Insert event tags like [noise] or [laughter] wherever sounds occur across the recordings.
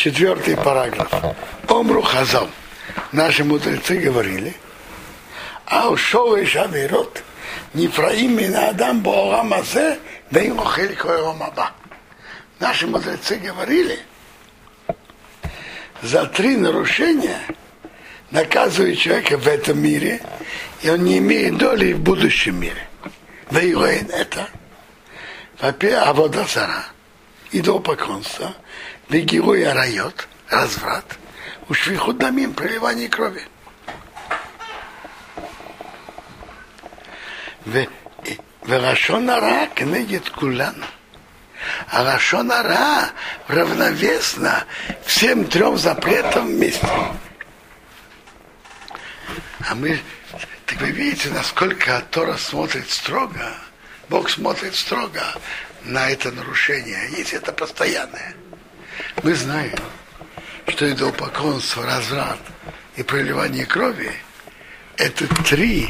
четвертый параграф. Омру Хазал. Наши мудрецы говорили, а ушел и шавирот, Нифраим и Адам Боаламазе, да им охель Маба. Наши мудрецы говорили, за три нарушения наказывает человека в этом мире, и он не имеет доли в будущем мире. Вейуэйн это. Во-первых, Аводазара, идолопоклонство, Вегируй райот, разврат, Ушвиху дамим, проливание крови. Верашонара кнегет кулан. А Рашонара равновесно всем трем запретам вместе. А мы, так вы видите, насколько Тора смотрит строго, Бог смотрит строго на это нарушение, если это постоянное. Мы знаем, что идолопоклонство, разврат и проливание крови – это три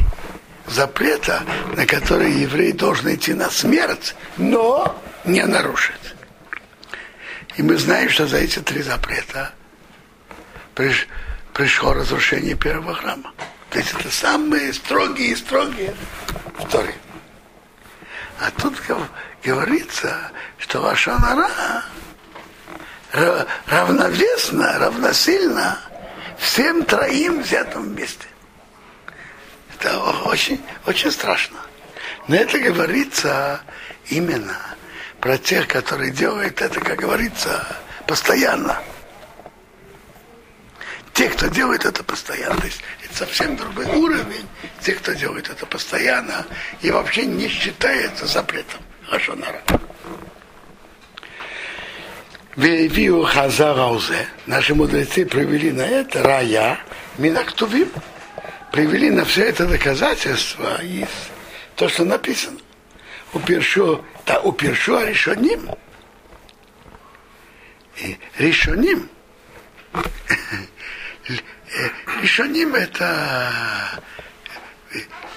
запрета, на которые еврей должен идти на смерть, но не нарушить. И мы знаем, что за эти три запрета приш, пришло разрушение первого храма. То есть это самые строгие и строгие истории. А тут говорится, что ваша нора равновесно, равносильно всем троим взятым вместе. Это очень, очень страшно. Но это говорится именно про тех, которые делают это, как говорится, постоянно. Те, кто делает это постоянно, то есть это совсем другой уровень, те, кто делает это постоянно и вообще не считается запретом. Хорошо, народ. Вивиу Хазараузе. Наши мудрецы привели на это рая Минактувим. Привели на все это доказательство из то, что написано. Упершу, та упершу решоним. И решоним. [laughs] Решоним это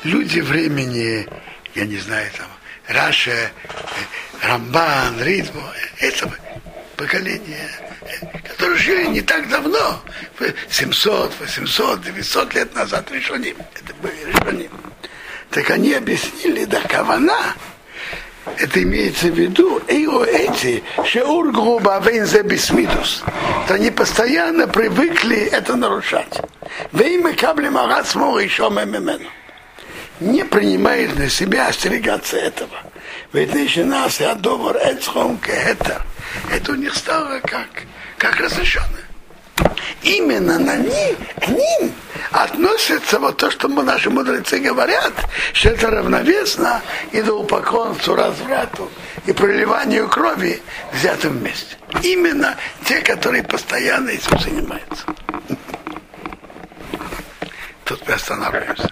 люди времени, я не знаю, там, Раша, Рамбан, Ридмо, это поколение, которые жили не так давно, 700, 800, 900 лет назад, решоним. Это были решоним. Так они объяснили, да, кавана, это имеется в виду, эти, шеур груба вейнзе бисмидус. То они постоянно привыкли это нарушать. Веймы кабли марат еще мемену. Не принимает на себя остерегаться этого. Ведь и адовар эцхом кехетер это у них стало как, как разрешенное. Именно на них, к ним относится вот то, что мы, наши мудрецы говорят, что это равновесно идолопоклонству, разврату и проливанию крови взятым вместе. Именно те, которые постоянно этим занимаются. Тут мы останавливаемся.